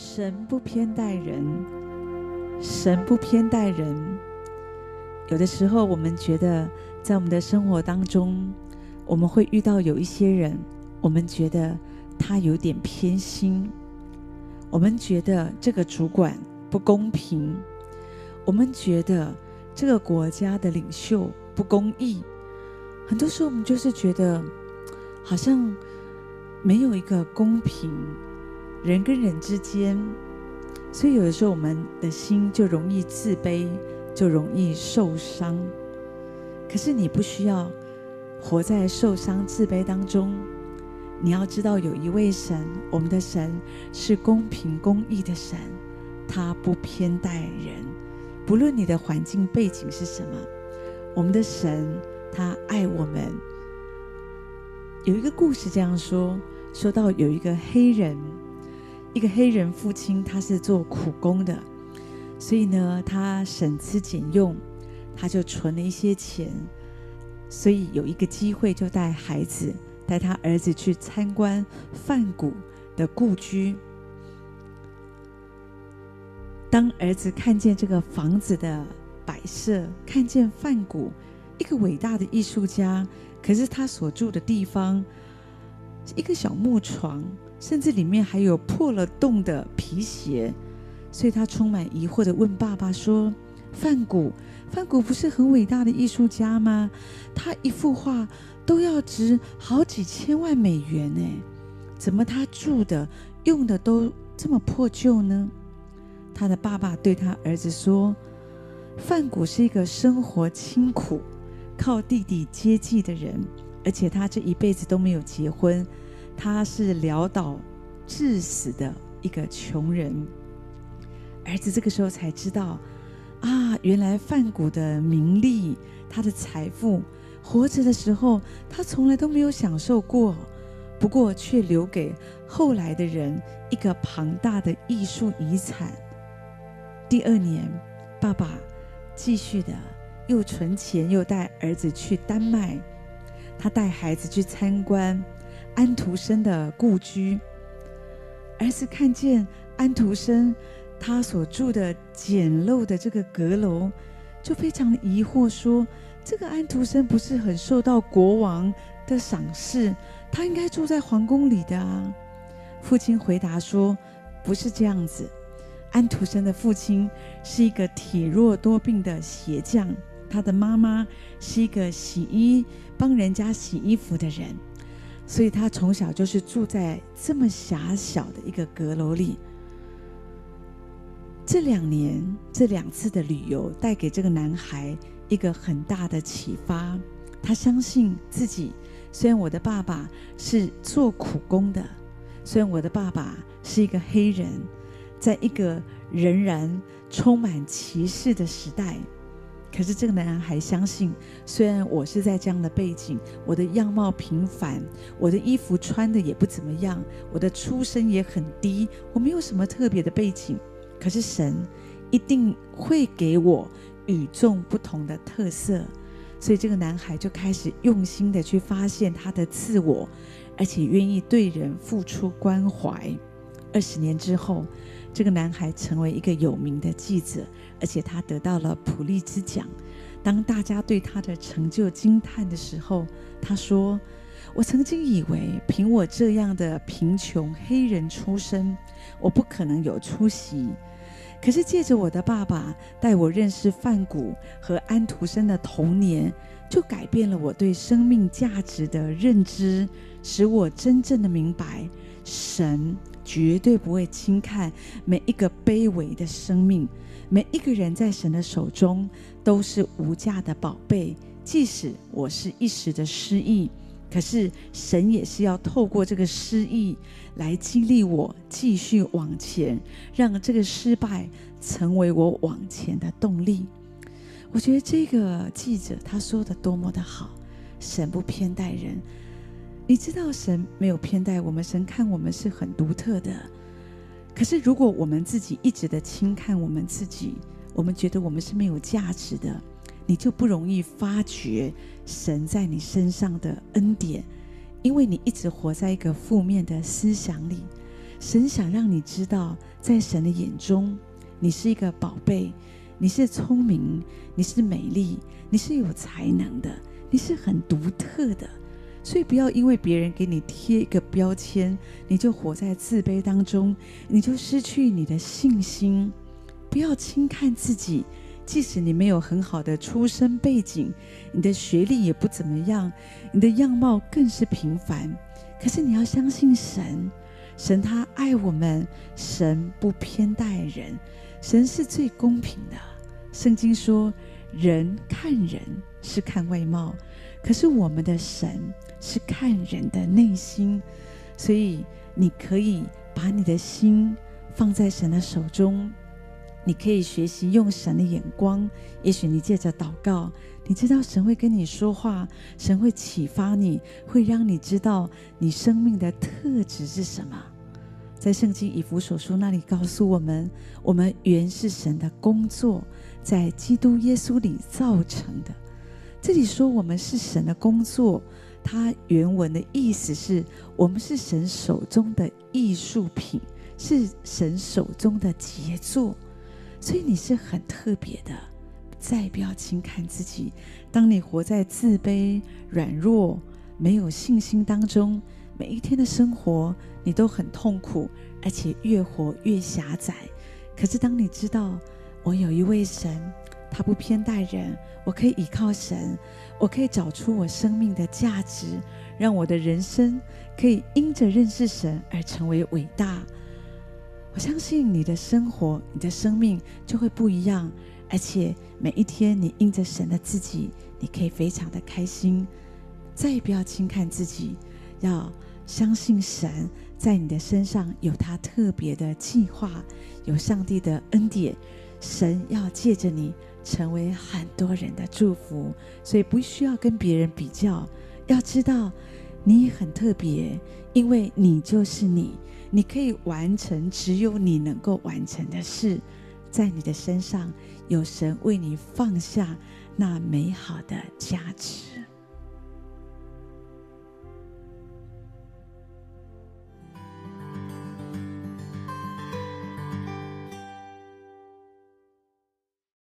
神不偏待人，神不偏待人。有的时候，我们觉得在我们的生活当中，我们会遇到有一些人，我们觉得他有点偏心，我们觉得这个主管不公平，我们觉得这个国家的领袖不公义。很多时候，我们就是觉得好像没有一个公平。人跟人之间，所以有的时候我们的心就容易自卑，就容易受伤。可是你不需要活在受伤、自卑当中。你要知道，有一位神，我们的神是公平公义的神，他不偏待人。不论你的环境背景是什么，我们的神他爱我们。有一个故事这样说：说到有一个黑人。一个黑人父亲，他是做苦工的，所以呢，他省吃俭用，他就存了一些钱，所以有一个机会，就带孩子，带他儿子去参观梵谷的故居。当儿子看见这个房子的摆设，看见梵谷一个伟大的艺术家，可是他所住的地方一个小木床。甚至里面还有破了洞的皮鞋，所以他充满疑惑地问爸爸说：“梵谷，梵谷不是很伟大的艺术家吗？他一幅画都要值好几千万美元呢，怎么他住的用的都这么破旧呢？”他的爸爸对他儿子说：“梵谷是一个生活清苦、靠弟弟接济的人，而且他这一辈子都没有结婚。”他是潦倒致死的一个穷人，儿子这个时候才知道，啊，原来范谷的名利、他的财富，活着的时候他从来都没有享受过，不过却留给后来的人一个庞大的艺术遗产。第二年，爸爸继续的又存钱，又带儿子去丹麦，他带孩子去参观。安徒生的故居，儿子看见安徒生他所住的简陋的这个阁楼，就非常的疑惑，说：“这个安徒生不是很受到国王的赏识，他应该住在皇宫里的啊？”父亲回答说：“不是这样子，安徒生的父亲是一个体弱多病的鞋匠，他的妈妈是一个洗衣帮人家洗衣服的人。”所以他从小就是住在这么狭小的一个阁楼里。这两年，这两次的旅游带给这个男孩一个很大的启发。他相信自己，虽然我的爸爸是做苦工的，虽然我的爸爸是一个黑人，在一个仍然充满歧视的时代。可是这个男孩相信，虽然我是在这样的背景，我的样貌平凡，我的衣服穿的也不怎么样，我的出身也很低，我没有什么特别的背景。可是神一定会给我与众不同的特色，所以这个男孩就开始用心的去发现他的自我，而且愿意对人付出关怀。二十年之后，这个男孩成为一个有名的记者。而且他得到了普利兹奖。当大家对他的成就惊叹的时候，他说：“我曾经以为凭我这样的贫穷黑人出身，我不可能有出息。可是借着我的爸爸带我认识范谷和安徒生的童年，就改变了我对生命价值的认知，使我真正的明白，神绝对不会轻看每一个卑微的生命。”每一个人在神的手中都是无价的宝贝，即使我是一时的失意，可是神也是要透过这个失意来激励我继续往前，让这个失败成为我往前的动力。我觉得这个记者他说的多么的好，神不偏待人，你知道神没有偏待我们，神看我们是很独特的。可是，如果我们自己一直的轻看我们自己，我们觉得我们是没有价值的，你就不容易发觉神在你身上的恩典，因为你一直活在一个负面的思想里。神想让你知道，在神的眼中，你是一个宝贝，你是聪明，你是美丽，你是有才能的，你是很独特的。所以不要因为别人给你贴一个标签，你就活在自卑当中，你就失去你的信心。不要轻看自己，即使你没有很好的出身背景，你的学历也不怎么样，你的样貌更是平凡。可是你要相信神，神他爱我们，神不偏待人，神是最公平的。圣经说，人看人是看外貌，可是我们的神。是看人的内心，所以你可以把你的心放在神的手中，你可以学习用神的眼光。也许你借着祷告，你知道神会跟你说话，神会启发你，会让你知道你生命的特质是什么。在圣经以弗所书那里告诉我们，我们原是神的工作，在基督耶稣里造成的。这里说我们是神的工作。它原文的意思是我们是神手中的艺术品，是神手中的杰作，所以你是很特别的。再不要轻看自己。当你活在自卑、软弱、没有信心当中，每一天的生活你都很痛苦，而且越活越狭窄。可是当你知道我有一位神。他不偏待人，我可以依靠神，我可以找出我生命的价值，让我的人生可以因着认识神而成为伟大。我相信你的生活，你的生命就会不一样，而且每一天你因着神的自己，你可以非常的开心。再也不要轻看自己，要相信神在你的身上有他特别的计划，有上帝的恩典，神要借着你。成为很多人的祝福，所以不需要跟别人比较。要知道，你很特别，因为你就是你，你可以完成只有你能够完成的事。在你的身上，有神为你放下那美好的价值。